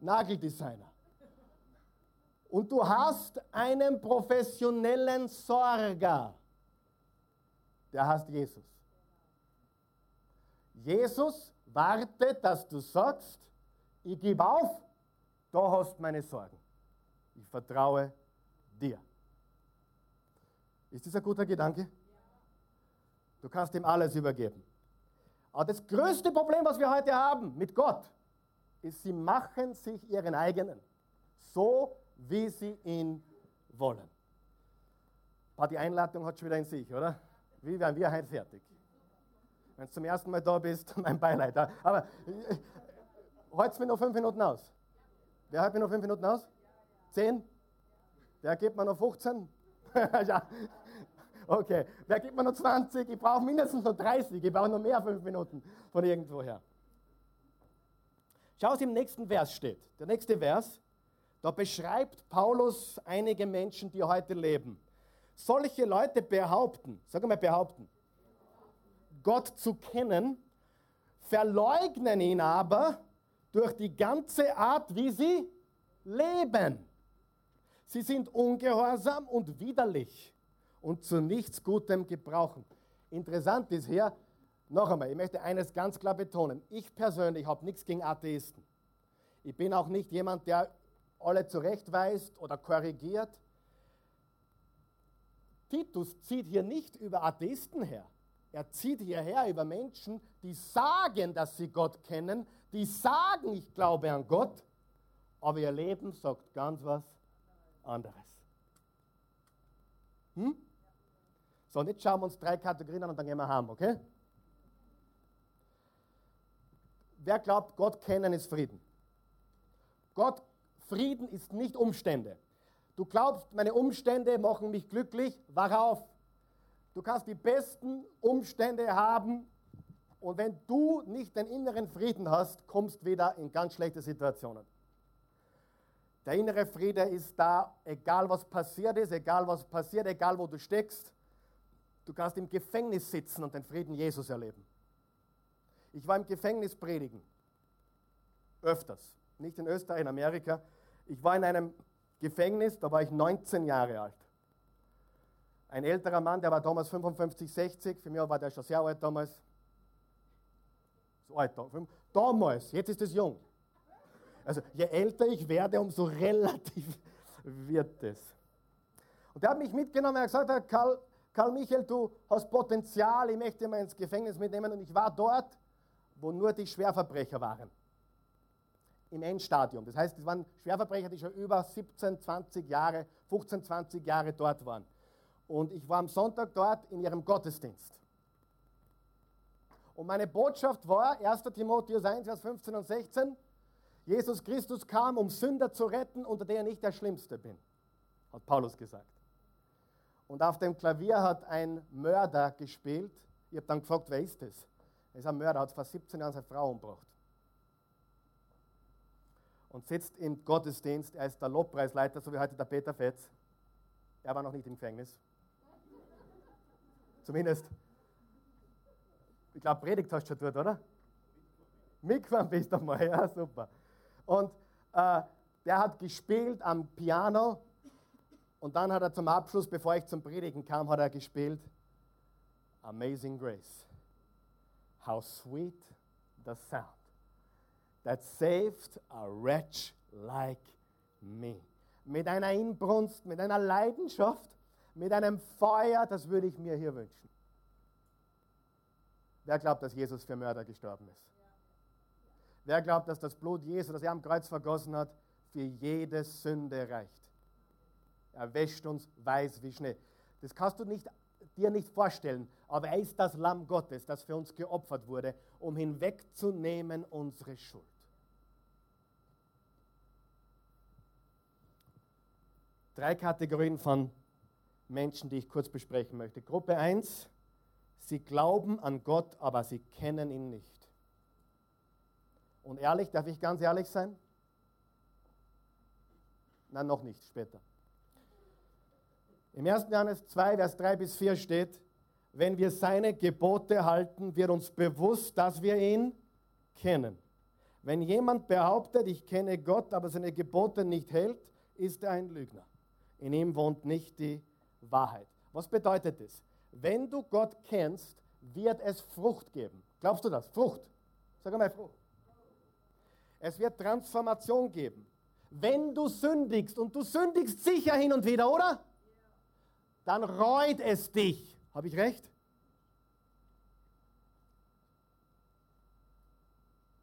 Nageldesigner. Und du hast einen professionellen Sorger. Der heißt Jesus. Jesus wartet, dass du sagst, ich gebe auf, da hast meine Sorgen. Ich vertraue dir. Ist das ein guter Gedanke? Du kannst ihm alles übergeben. Aber das größte Problem, was wir heute haben mit Gott, ist, sie machen sich ihren eigenen. So wie sie ihn wollen. die Einladung hat schon wieder in sich, oder? Wie werden wir heute fertig? Wenn du zum ersten Mal da bist, [laughs] mein Beileid. Aber äh, heute mir noch fünf Minuten aus. Wer hält mir noch fünf Minuten aus? Zehn? Wer gibt mir noch 15? [laughs] ja. Okay. Wer gibt mir noch 20? Ich brauche mindestens noch 30. Ich brauche noch mehr fünf Minuten von irgendwoher. Schau, was im nächsten Vers steht. Der nächste Vers, da beschreibt Paulus einige Menschen, die heute leben. Solche Leute behaupten, sag mal behaupten, Gott zu kennen, verleugnen ihn aber durch die ganze Art, wie sie leben. Sie sind ungehorsam und widerlich und zu nichts Gutem gebrauchen. Interessant ist hier, noch einmal, ich möchte eines ganz klar betonen. Ich persönlich habe nichts gegen Atheisten. Ich bin auch nicht jemand, der alle zurechtweist oder korrigiert. Titus zieht hier nicht über Atheisten her. Er zieht hierher über Menschen, die sagen, dass sie Gott kennen, die sagen, ich glaube an Gott, aber ihr Leben sagt ganz was anderes. Hm? So, und jetzt schauen wir uns drei Kategorien an und dann gehen wir heim, okay? Wer glaubt, Gott kennen ist Frieden? Gott, Frieden ist nicht Umstände. Du glaubst, meine Umstände machen mich glücklich, wach auf. Du kannst die besten Umstände haben und wenn du nicht den inneren Frieden hast, kommst wieder in ganz schlechte Situationen. Der innere Friede ist da, egal was passiert ist, egal was passiert, egal wo du steckst. Du kannst im Gefängnis sitzen und den Frieden Jesus erleben. Ich war im Gefängnis predigen. Öfters. Nicht in Österreich, in Amerika. Ich war in einem Gefängnis, da war ich 19 Jahre alt. Ein älterer Mann, der war damals 55, 60, für mich war der schon sehr alt damals. So alt, damals, jetzt ist es jung. Also je älter ich werde, umso [laughs] relativ wird es. Und der hat mich mitgenommen, er hat gesagt, Karl, Karl Michael, du hast Potenzial, ich möchte mal ins Gefängnis mitnehmen. Und ich war dort, wo nur die Schwerverbrecher waren. Im Endstadium. Das heißt, es waren Schwerverbrecher, die schon über 17, 20 Jahre, 15, 20 Jahre dort waren. Und ich war am Sonntag dort in ihrem Gottesdienst. Und meine Botschaft war, 1. Timotheus 1, Vers 15 und 16, Jesus Christus kam, um Sünder zu retten, unter denen ich der Schlimmste bin, hat Paulus gesagt. Und auf dem Klavier hat ein Mörder gespielt. Ich habe dann gefragt, wer ist das? Er ist ein Mörder, hat vor 17 Jahren seine Frau umgebracht. Und sitzt im Gottesdienst, er ist der Lobpreisleiter, so wie heute der Peter Fetz. Er war noch nicht im Gefängnis. [laughs] Zumindest, ich glaube, Predigt hast du schon dort, oder? Mitgefahren bist du mal, [laughs] ja, super. Und äh, der hat gespielt am Piano und dann hat er zum Abschluss, bevor ich zum Predigen kam, hat er gespielt Amazing Grace. How sweet the sound that saved a wretch like me. mit einer Inbrunst, mit einer Leidenschaft, mit einem Feuer, das würde ich mir hier wünschen. Wer glaubt, dass Jesus für Mörder gestorben ist? Wer glaubt, dass das Blut Jesu, das er am Kreuz vergossen hat, für jede Sünde reicht? Er wäscht uns weiß wie Schnee. Das kannst du nicht, dir nicht vorstellen, aber er ist das Lamm Gottes, das für uns geopfert wurde, um hinwegzunehmen unsere Schuld. Drei Kategorien von Menschen, die ich kurz besprechen möchte. Gruppe 1, sie glauben an Gott, aber sie kennen ihn nicht. Und ehrlich, darf ich ganz ehrlich sein? Nein, noch nicht, später. Im 1. Johannes 2, Vers 3 bis 4 steht, wenn wir seine Gebote halten, wird uns bewusst, dass wir ihn kennen. Wenn jemand behauptet, ich kenne Gott, aber seine Gebote nicht hält, ist er ein Lügner. In ihm wohnt nicht die Wahrheit. Was bedeutet das? Wenn du Gott kennst, wird es Frucht geben. Glaubst du das? Frucht. Sag einmal Frucht. Es wird Transformation geben. Wenn du sündigst, und du sündigst sicher hin und wieder, oder? Dann reut es dich. Habe ich recht?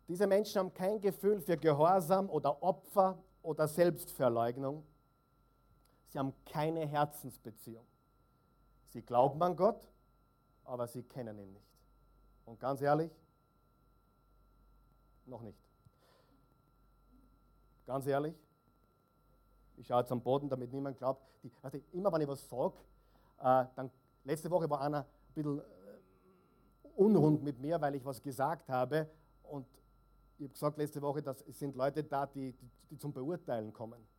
Diese Menschen haben kein Gefühl für Gehorsam oder Opfer oder Selbstverleugnung. Sie haben keine Herzensbeziehung. Sie glauben an Gott, aber sie kennen ihn nicht. Und ganz ehrlich, noch nicht. Ganz ehrlich, ich schaue jetzt am Boden, damit niemand glaubt. Die, also immer wenn ich was sage, äh, dann letzte Woche war einer ein bisschen äh, unrund mit mir, weil ich was gesagt habe. Und ich habe gesagt letzte Woche, dass es sind Leute da, die, die, die zum Beurteilen kommen.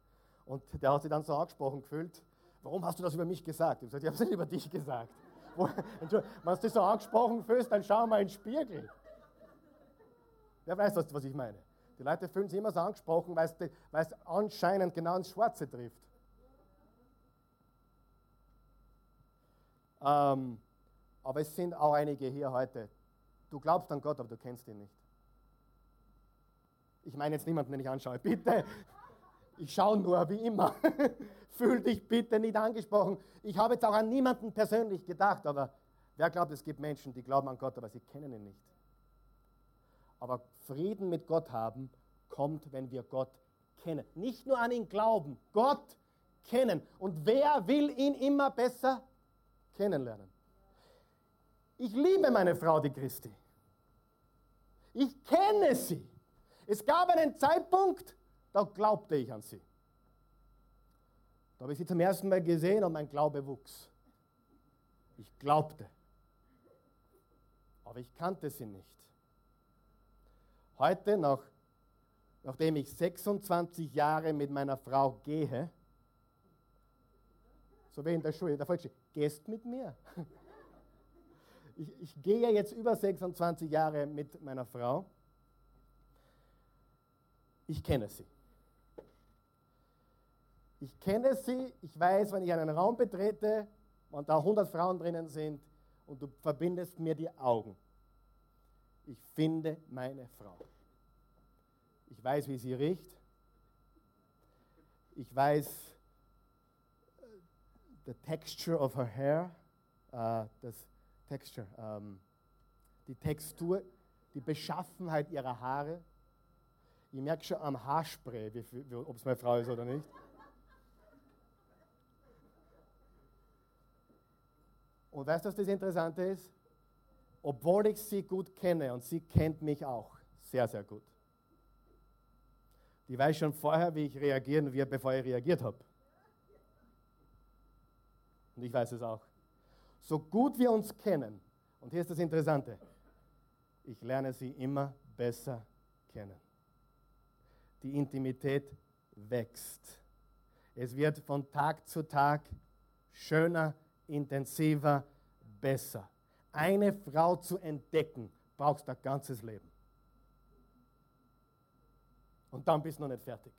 Und der hat sich dann so angesprochen gefühlt, warum hast du das über mich gesagt? Ich habe gesagt, ich habe es nicht über dich gesagt. Wenn du dich so angesprochen fühlst, dann schau mal in den Spiegel. Wer weiß, was, was ich meine. Die Leute fühlen sich immer so angesprochen, weil es anscheinend genau ins Schwarze trifft. Ähm, aber es sind auch einige hier heute. Du glaubst an Gott, aber du kennst ihn nicht. Ich meine jetzt niemanden, den ich anschaue. Bitte, ich schaue nur, wie immer. [laughs] Fühl dich bitte nicht angesprochen. Ich habe jetzt auch an niemanden persönlich gedacht, aber wer glaubt, es gibt Menschen, die glauben an Gott, aber sie kennen ihn nicht. Aber Frieden mit Gott haben kommt, wenn wir Gott kennen. Nicht nur an ihn glauben, Gott kennen. Und wer will ihn immer besser kennenlernen? Ich liebe meine Frau, die Christi. Ich kenne sie. Es gab einen Zeitpunkt, da glaubte ich an sie. Da habe ich sie zum ersten Mal gesehen und mein Glaube wuchs. Ich glaubte. Aber ich kannte sie nicht. Heute, nach, nachdem ich 26 Jahre mit meiner Frau gehe, so wie in der Schule, da steht, gehst mit mir. [laughs] Ich, ich gehe jetzt über 26 Jahre mit meiner Frau. Ich kenne sie. Ich kenne sie, ich weiß, wenn ich einen Raum betrete und da 100 Frauen drinnen sind und du verbindest mir die Augen. Ich finde meine Frau. Ich weiß, wie sie riecht. Ich weiß uh, the texture of her hair, uh, das Texture, um, die Textur, die Beschaffenheit ihrer Haare. Ich merke schon am Haarspray, ob es meine Frau ist oder nicht. Und weißt du, was das Interessante ist? Obwohl ich sie gut kenne und sie kennt mich auch sehr, sehr gut. Die weiß schon vorher, wie ich reagieren werde, bevor ich reagiert habe. Und ich weiß es auch. So gut wir uns kennen, und hier ist das Interessante, ich lerne sie immer besser kennen. Die Intimität wächst. Es wird von Tag zu Tag schöner, intensiver, besser. Eine Frau zu entdecken, brauchst du ein ganzes Leben. Und dann bist du noch nicht fertig.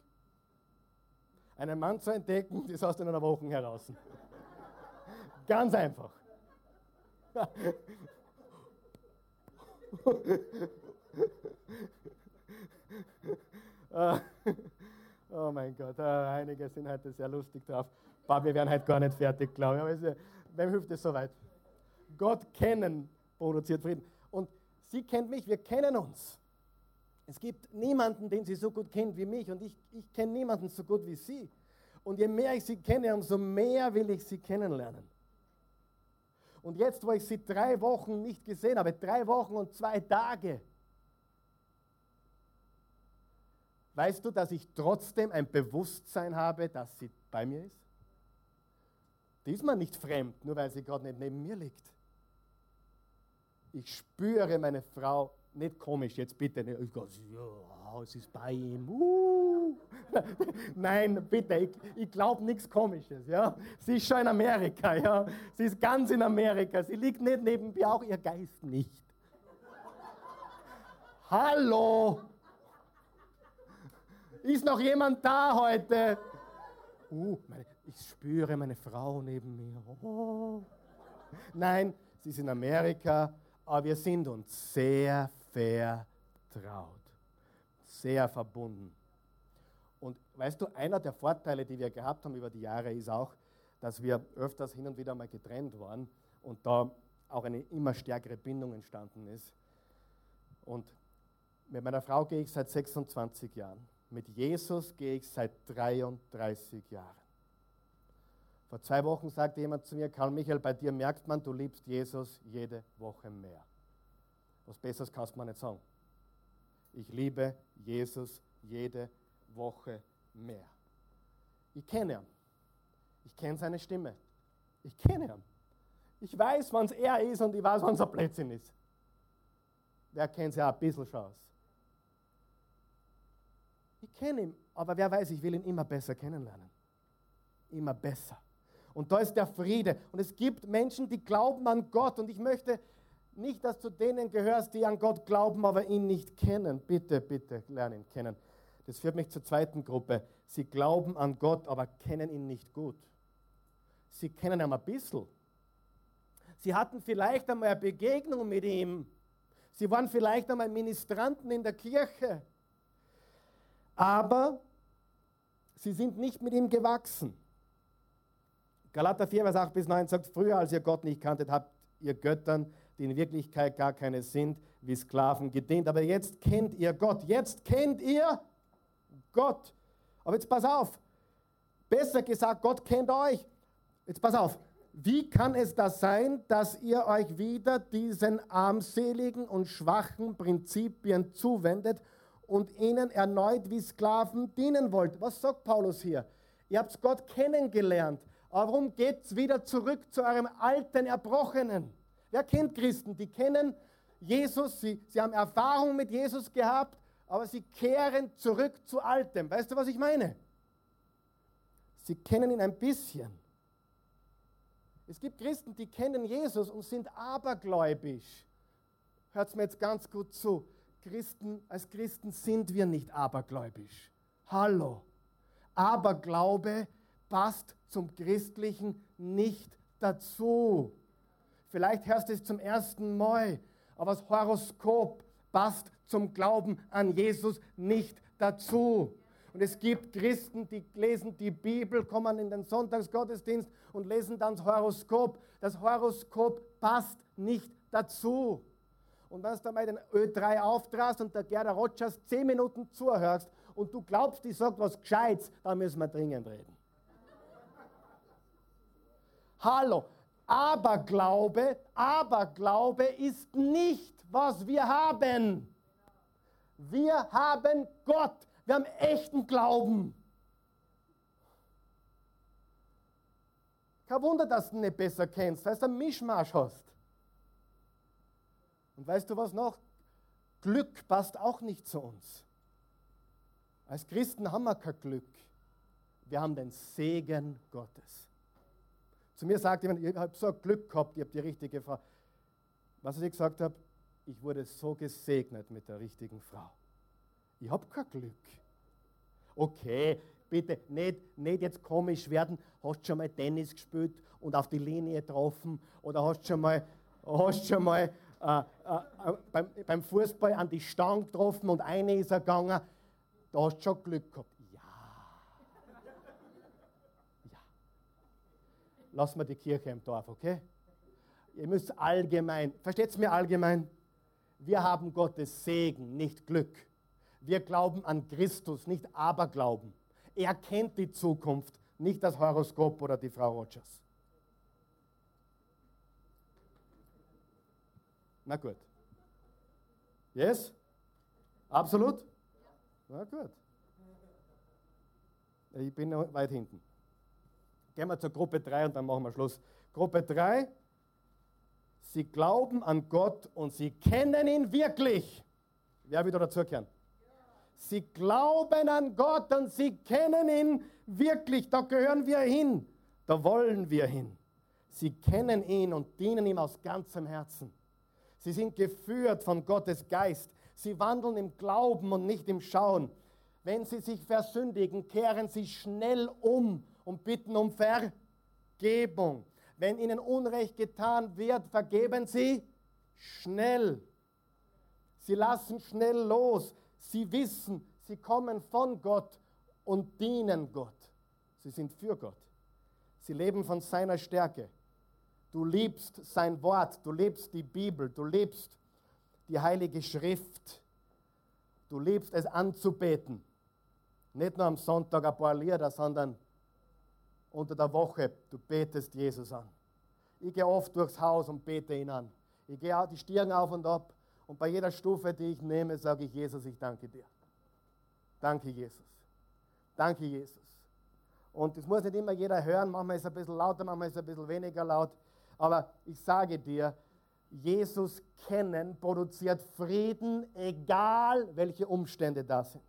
Einen Mann zu entdecken, das hast du in einer Woche heraus. [laughs] Ganz einfach. [laughs] Oh mein Gott, einige sind heute sehr lustig drauf. Wir werden heute gar nicht fertig, glaube ich. Aber wem hilft es so weit? Gott kennen produziert Frieden. Und sie kennt mich, wir kennen uns. Es gibt niemanden, den sie so gut kennt wie mich und ich, ich kenne niemanden so gut wie sie. Und je mehr ich sie kenne, umso mehr will ich sie kennenlernen. Und jetzt, wo ich sie drei Wochen nicht gesehen habe, drei Wochen und zwei Tage, weißt du, dass ich trotzdem ein Bewusstsein habe, dass sie bei mir ist? Die ist mir nicht fremd, nur weil sie gerade nicht neben mir liegt. Ich spüre meine Frau, nicht komisch, jetzt bitte, nicht, ich go, ja, es ist bei ihm. Uh. [laughs] Nein, bitte, ich, ich glaube nichts Komisches. Ja? Sie ist schon in Amerika, ja? sie ist ganz in Amerika, sie liegt nicht neben mir, auch ihr Geist nicht. Hallo! Ist noch jemand da heute? Uh, meine, ich spüre meine Frau neben mir. Oh. Nein, sie ist in Amerika, aber wir sind uns sehr vertraut, sehr verbunden. Und weißt du, einer der Vorteile, die wir gehabt haben über die Jahre, ist auch, dass wir öfters hin und wieder mal getrennt waren und da auch eine immer stärkere Bindung entstanden ist. Und mit meiner Frau gehe ich seit 26 Jahren. Mit Jesus gehe ich seit 33 Jahren. Vor zwei Wochen sagte jemand zu mir, Karl Michael, bei dir merkt man, du liebst Jesus jede Woche mehr. Was Besseres kannst du mir nicht sagen. Ich liebe Jesus jede Woche mehr. Ich kenne ihn. Ich kenne seine Stimme. Ich kenne ihn. Ich weiß, wann es er ist und ich weiß, wann es ein Blödsinn ist. Wer kennt es ja ein bisschen schon aus? Ich kenne ihn, aber wer weiß, ich will ihn immer besser kennenlernen. Immer besser. Und da ist der Friede. Und es gibt Menschen, die glauben an Gott. Und ich möchte nicht, dass du denen gehörst, die an Gott glauben, aber ihn nicht kennen. Bitte, bitte, lerne ihn kennen. Das führt mich zur zweiten Gruppe. Sie glauben an Gott, aber kennen ihn nicht gut. Sie kennen ihn ein bisschen. Sie hatten vielleicht einmal eine Begegnung mit ihm. Sie waren vielleicht einmal Ministranten in der Kirche. Aber sie sind nicht mit ihm gewachsen. Galater 4, Vers 8 bis 9 sagt, früher als ihr Gott nicht kanntet, habt ihr Göttern, die in Wirklichkeit gar keine sind, wie Sklaven gedient. Aber jetzt kennt ihr Gott. Jetzt kennt ihr Gott. Aber jetzt pass auf. Besser gesagt, Gott kennt euch. Jetzt pass auf. Wie kann es das sein, dass ihr euch wieder diesen armseligen und schwachen Prinzipien zuwendet und ihnen erneut wie Sklaven dienen wollt? Was sagt Paulus hier? Ihr habt Gott kennengelernt. Warum geht es wieder zurück zu eurem alten Erbrochenen? Wer kennt Christen? Die kennen Jesus, sie, sie haben Erfahrung mit Jesus gehabt, aber sie kehren zurück zu Altem. Weißt du, was ich meine? Sie kennen ihn ein bisschen. Es gibt Christen, die kennen Jesus und sind abergläubisch. Hört es mir jetzt ganz gut zu. Christen, als Christen sind wir nicht abergläubisch. Hallo. Aberglaube passt zum Christlichen nicht dazu. Vielleicht hörst du es zum ersten Mal, aber das Horoskop passt zum Glauben an Jesus nicht dazu. Und es gibt Christen, die lesen die Bibel, kommen in den Sonntagsgottesdienst und lesen dann das Horoskop. Das Horoskop passt nicht dazu. Und wenn du mal den Ö3 auftrast und der Gerda Rogers zehn Minuten zuhörst und du glaubst, die sagt was Gescheites, dann müssen wir dringend reden. Hallo, Aberglaube, Aberglaube ist nicht, was wir haben. Wir haben Gott. Wir haben echten Glauben. Kein Wunder, dass du ihn nicht besser kennst, weil du einen Mischmasch hast. Und weißt du was noch? Glück passt auch nicht zu uns. Als Christen haben wir kein Glück. Wir haben den Segen Gottes. Zu mir sagt jemand, ich habe so Glück gehabt, ich habe die richtige Frau. Was ich gesagt habe, ich wurde so gesegnet mit der richtigen Frau. Ich habe kein Glück. Okay, bitte nicht, nicht jetzt komisch werden. Hast schon mal Tennis gespielt und auf die Linie getroffen? Oder hast schon mal, hast schon mal äh, äh, beim, beim Fußball an die Stange getroffen und eine ist er gegangen? Da hast du schon Glück gehabt. Ja. Lassen wir die Kirche im Dorf, okay? Ihr müsst allgemein, versteht es mir allgemein? Wir haben Gottes Segen, nicht Glück. Wir glauben an Christus, nicht Aberglauben. Er kennt die Zukunft, nicht das Horoskop oder die Frau Rogers. Na gut. Yes? Absolut? Na gut. Ich bin weit hinten. Gehen wir zur Gruppe 3 und dann machen wir Schluss. Gruppe 3. Sie glauben an Gott und sie kennen ihn wirklich. Wer wieder dazugehören? Sie glauben an Gott und sie kennen ihn wirklich. Da gehören wir hin. Da wollen wir hin. Sie kennen ihn und dienen ihm aus ganzem Herzen. Sie sind geführt von Gottes Geist. Sie wandeln im Glauben und nicht im Schauen. Wenn sie sich versündigen, kehren sie schnell um und bitten um Vergebung. Wenn ihnen Unrecht getan wird, vergeben sie schnell. Sie lassen schnell los. Sie wissen, sie kommen von Gott und dienen Gott. Sie sind für Gott. Sie leben von seiner Stärke. Du liebst sein Wort, du liebst die Bibel, du liebst die Heilige Schrift. Du liebst es anzubeten. Nicht nur am Sonntag ein paar Lieder, sondern unter der Woche, du betest Jesus an. Ich gehe oft durchs Haus und bete ihn an. Ich gehe die Stirn auf und ab und bei jeder Stufe, die ich nehme, sage ich Jesus, ich danke dir. Danke, Jesus. Danke, Jesus. Und das muss nicht immer jeder hören, manchmal ist es ein bisschen lauter, manchmal ist es ein bisschen weniger laut. Aber ich sage dir, Jesus kennen produziert Frieden, egal welche Umstände da sind.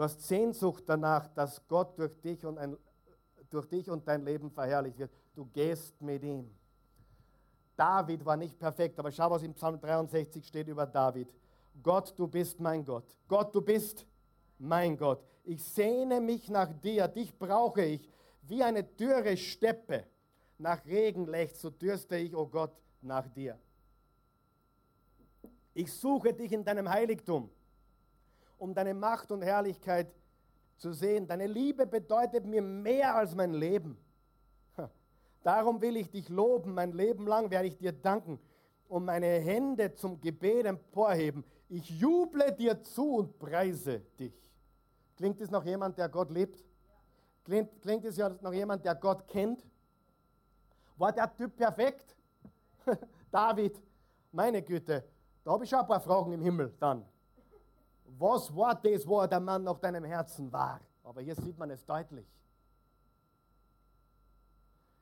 Du hast Sehnsucht danach, dass Gott durch dich und, ein, durch dich und dein Leben verherrlicht wird. Du gehst mit ihm. David war nicht perfekt, aber schau, was im Psalm 63 steht über David. Gott, du bist mein Gott. Gott, du bist mein Gott. Ich sehne mich nach dir. Dich brauche ich. Wie eine dürre Steppe nach Regen lechzt, so dürste ich, o oh Gott, nach dir. Ich suche dich in deinem Heiligtum, um deine Macht und Herrlichkeit zu sehen. Deine Liebe bedeutet mir mehr als mein Leben. Darum will ich dich loben, mein Leben lang werde ich dir danken und meine Hände zum Gebet emporheben. Ich juble dir zu und preise dich. Klingt es noch jemand, der Gott liebt? Klingt, klingt es noch jemand, der Gott kennt? War der Typ perfekt? [laughs] David, meine Güte, da habe ich schon ein paar Fragen im Himmel dann. Was war das, wo er der Mann nach deinem Herzen war? Aber hier sieht man es deutlich.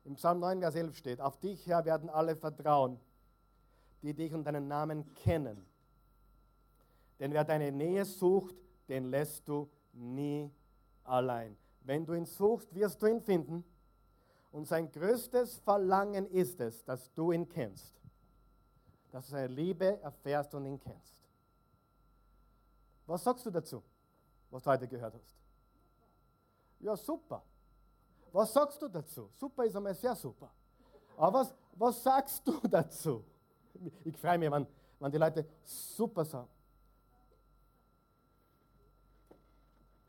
Im Psalm 9, Vers 11 steht, auf dich, Herr, werden alle vertrauen, die dich und deinen Namen kennen. Denn wer deine Nähe sucht, den lässt du nie allein. Wenn du ihn suchst, wirst du ihn finden. Und sein größtes Verlangen ist es, dass du ihn kennst. Dass du seine Liebe erfährst und ihn kennst. Was sagst du dazu, was du heute gehört hast? Ja, super. Was sagst du dazu? Super ist einmal sehr super. Aber was, was sagst du [laughs] dazu? Ich freue mich, wenn, wenn die Leute super sagen.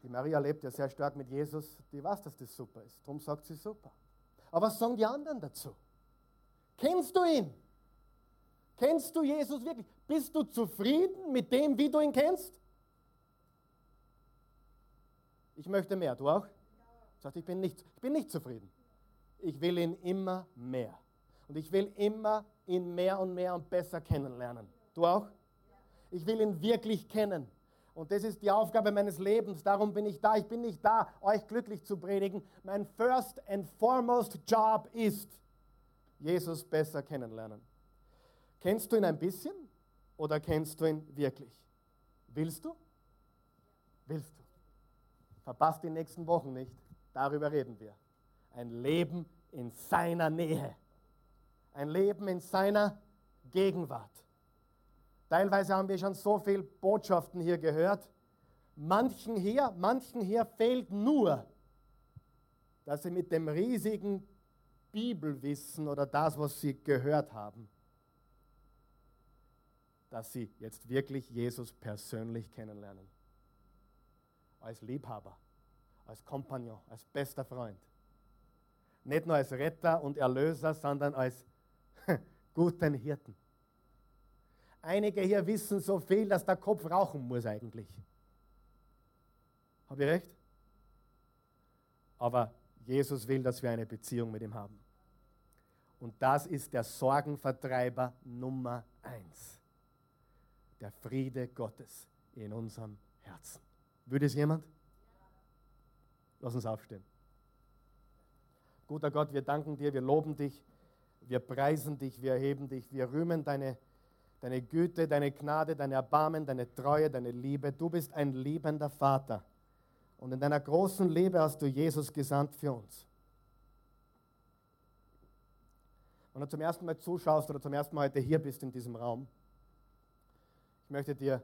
Die Maria lebt ja sehr stark mit Jesus, die weiß, dass das super ist. Darum sagt sie super. Aber was sagen die anderen dazu? Kennst du ihn? Kennst du Jesus wirklich? Bist du zufrieden mit dem, wie du ihn kennst? Ich möchte mehr. Du auch? Sagt, ich bin nicht, ich bin nicht zufrieden. Ich will ihn immer mehr. Und ich will immer ihn mehr und mehr und besser kennenlernen. Du auch? Ich will ihn wirklich kennen. Und das ist die Aufgabe meines Lebens. Darum bin ich da. Ich bin nicht da, euch glücklich zu predigen. Mein first and foremost Job ist, Jesus besser kennenlernen. Kennst du ihn ein bisschen oder kennst du ihn wirklich? Willst du? Willst du? Verpasst die nächsten Wochen nicht. Darüber reden wir. Ein Leben in seiner Nähe. Ein Leben in seiner Gegenwart. Teilweise haben wir schon so viele Botschaften hier gehört. Manchen hier, manchen hier fehlt nur, dass sie mit dem riesigen Bibelwissen oder das, was sie gehört haben, dass sie jetzt wirklich Jesus persönlich kennenlernen. Als Liebhaber, als Kompagnon, als bester Freund. Nicht nur als Retter und Erlöser, sondern als [laughs] guten Hirten. Einige hier wissen so viel, dass der Kopf rauchen muss eigentlich. Habe ich recht? Aber Jesus will, dass wir eine Beziehung mit ihm haben. Und das ist der Sorgenvertreiber Nummer eins. Der Friede Gottes in unserem Herzen. Würde es jemand? Lass uns aufstehen. Guter Gott, wir danken dir, wir loben dich, wir preisen dich, wir erheben dich, wir rühmen deine, deine Güte, deine Gnade, deine Erbarmen, deine Treue, deine Liebe. Du bist ein liebender Vater. Und in deiner großen Liebe hast du Jesus gesandt für uns. Wenn du zum ersten Mal zuschaust oder zum ersten Mal heute hier bist in diesem Raum, ich möchte dir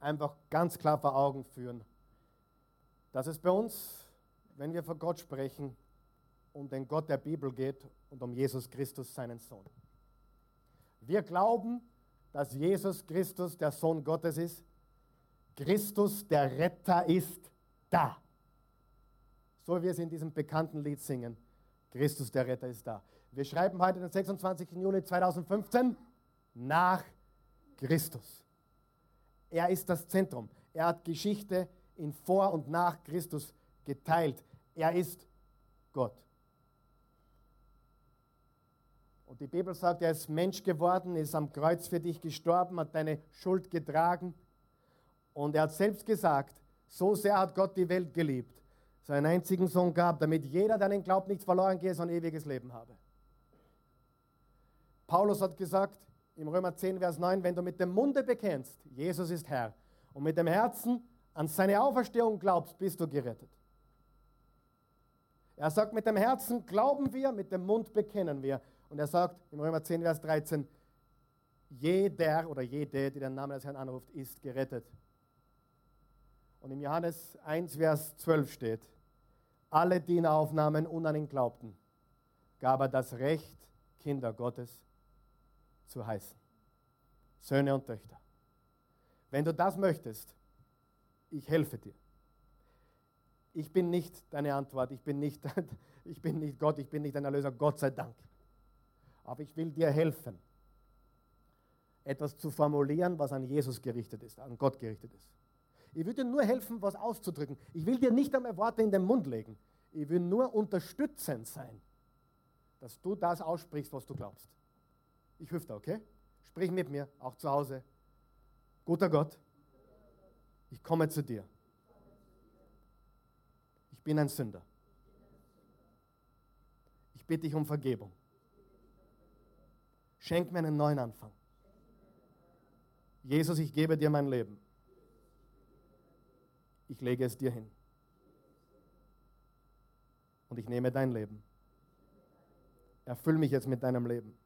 einfach ganz klar vor Augen führen, dass es bei uns, wenn wir von Gott sprechen, um den Gott der Bibel geht und um Jesus Christus, seinen Sohn. Wir glauben, dass Jesus Christus der Sohn Gottes ist. Christus, der Retter, ist da. So wie wir es in diesem bekannten Lied singen. Christus, der Retter, ist da. Wir schreiben heute den 26. Juli 2015 nach Christus. Er ist das Zentrum. Er hat Geschichte in vor und nach Christus geteilt. Er ist Gott. Und die Bibel sagt, er ist Mensch geworden, ist am Kreuz für dich gestorben, hat deine Schuld getragen. Und er hat selbst gesagt, so sehr hat Gott die Welt geliebt, seinen einzigen Sohn gab, damit jeder, der an ihn glaubt, nicht verloren gehe, sondern ewiges Leben habe. Paulus hat gesagt, im Römer 10, Vers 9, wenn du mit dem Munde bekennst, Jesus ist Herr, und mit dem Herzen an seine Auferstehung glaubst, bist du gerettet. Er sagt, mit dem Herzen glauben wir, mit dem Mund bekennen wir. Und er sagt im Römer 10, Vers 13, jeder oder jede, die den Namen des Herrn anruft, ist gerettet. Und im Johannes 1, Vers 12 steht, alle, die ihn aufnahmen und an ihn glaubten, gab er das Recht, Kinder Gottes zu heißen. Söhne und Töchter. Wenn du das möchtest, ich helfe dir. Ich bin nicht deine Antwort, ich bin nicht, [laughs] ich bin nicht Gott, ich bin nicht dein Erlöser, Gott sei Dank. Aber ich will dir helfen, etwas zu formulieren, was an Jesus gerichtet ist, an Gott gerichtet ist. Ich will dir nur helfen, was auszudrücken. Ich will dir nicht einmal Worte in den Mund legen. Ich will nur unterstützend sein, dass du das aussprichst, was du glaubst. Ich hüfte, okay? Sprich mit mir, auch zu Hause. Guter Gott, ich komme zu dir. Ich bin ein Sünder. Ich bitte dich um Vergebung. Schenk mir einen neuen Anfang. Jesus, ich gebe dir mein Leben. Ich lege es dir hin. Und ich nehme dein Leben. Erfüll mich jetzt mit deinem Leben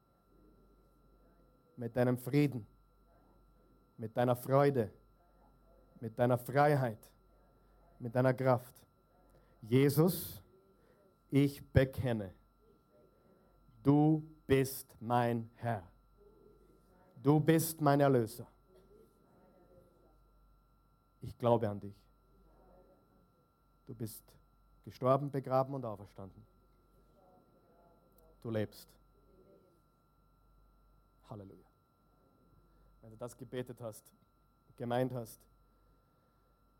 mit deinem Frieden, mit deiner Freude, mit deiner Freiheit, mit deiner Kraft. Jesus, ich bekenne, du bist mein Herr. Du bist mein Erlöser. Ich glaube an dich. Du bist gestorben, begraben und auferstanden. Du lebst. Halleluja. Wenn du das gebetet hast, gemeint hast,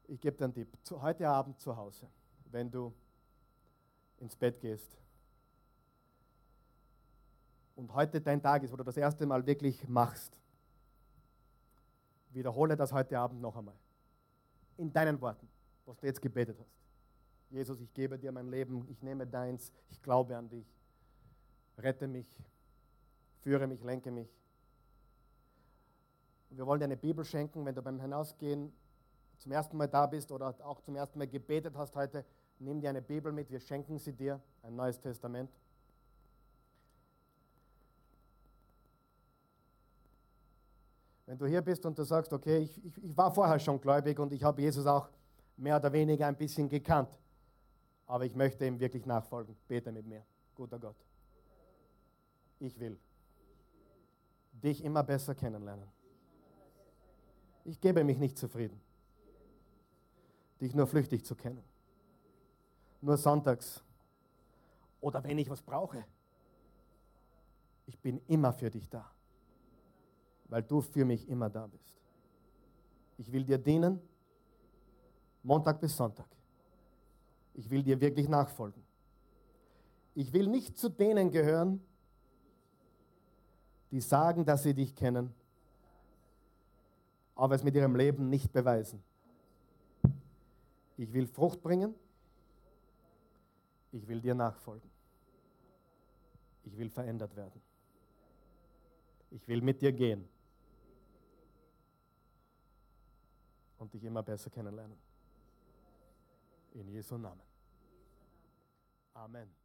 ich gebe dir einen Tipp. Heute Abend zu Hause, wenn du ins Bett gehst und heute dein Tag ist, wo du das erste Mal wirklich machst, wiederhole das heute Abend noch einmal. In deinen Worten, was du jetzt gebetet hast. Jesus, ich gebe dir mein Leben, ich nehme deins, ich glaube an dich. Rette mich, führe mich, lenke mich. Wir wollen dir eine Bibel schenken, wenn du beim Hinausgehen zum ersten Mal da bist oder auch zum ersten Mal gebetet hast heute, nimm dir eine Bibel mit, wir schenken sie dir, ein neues Testament. Wenn du hier bist und du sagst, okay, ich, ich, ich war vorher schon gläubig und ich habe Jesus auch mehr oder weniger ein bisschen gekannt, aber ich möchte ihm wirklich nachfolgen, bete mit mir, guter Gott. Ich will dich immer besser kennenlernen. Ich gebe mich nicht zufrieden, dich nur flüchtig zu kennen. nur sonntags. Oder wenn ich was brauche. Ich bin immer für dich da, weil du für mich immer da bist. Ich will dir dienen, Montag bis Sonntag. Ich will dir wirklich nachfolgen. Ich will nicht zu denen gehören, die sagen, dass sie dich kennen, aber es mit ihrem Leben nicht beweisen. Ich will Frucht bringen. Ich will dir nachfolgen. Ich will verändert werden. Ich will mit dir gehen und dich immer besser kennenlernen. In Jesu Namen. Amen.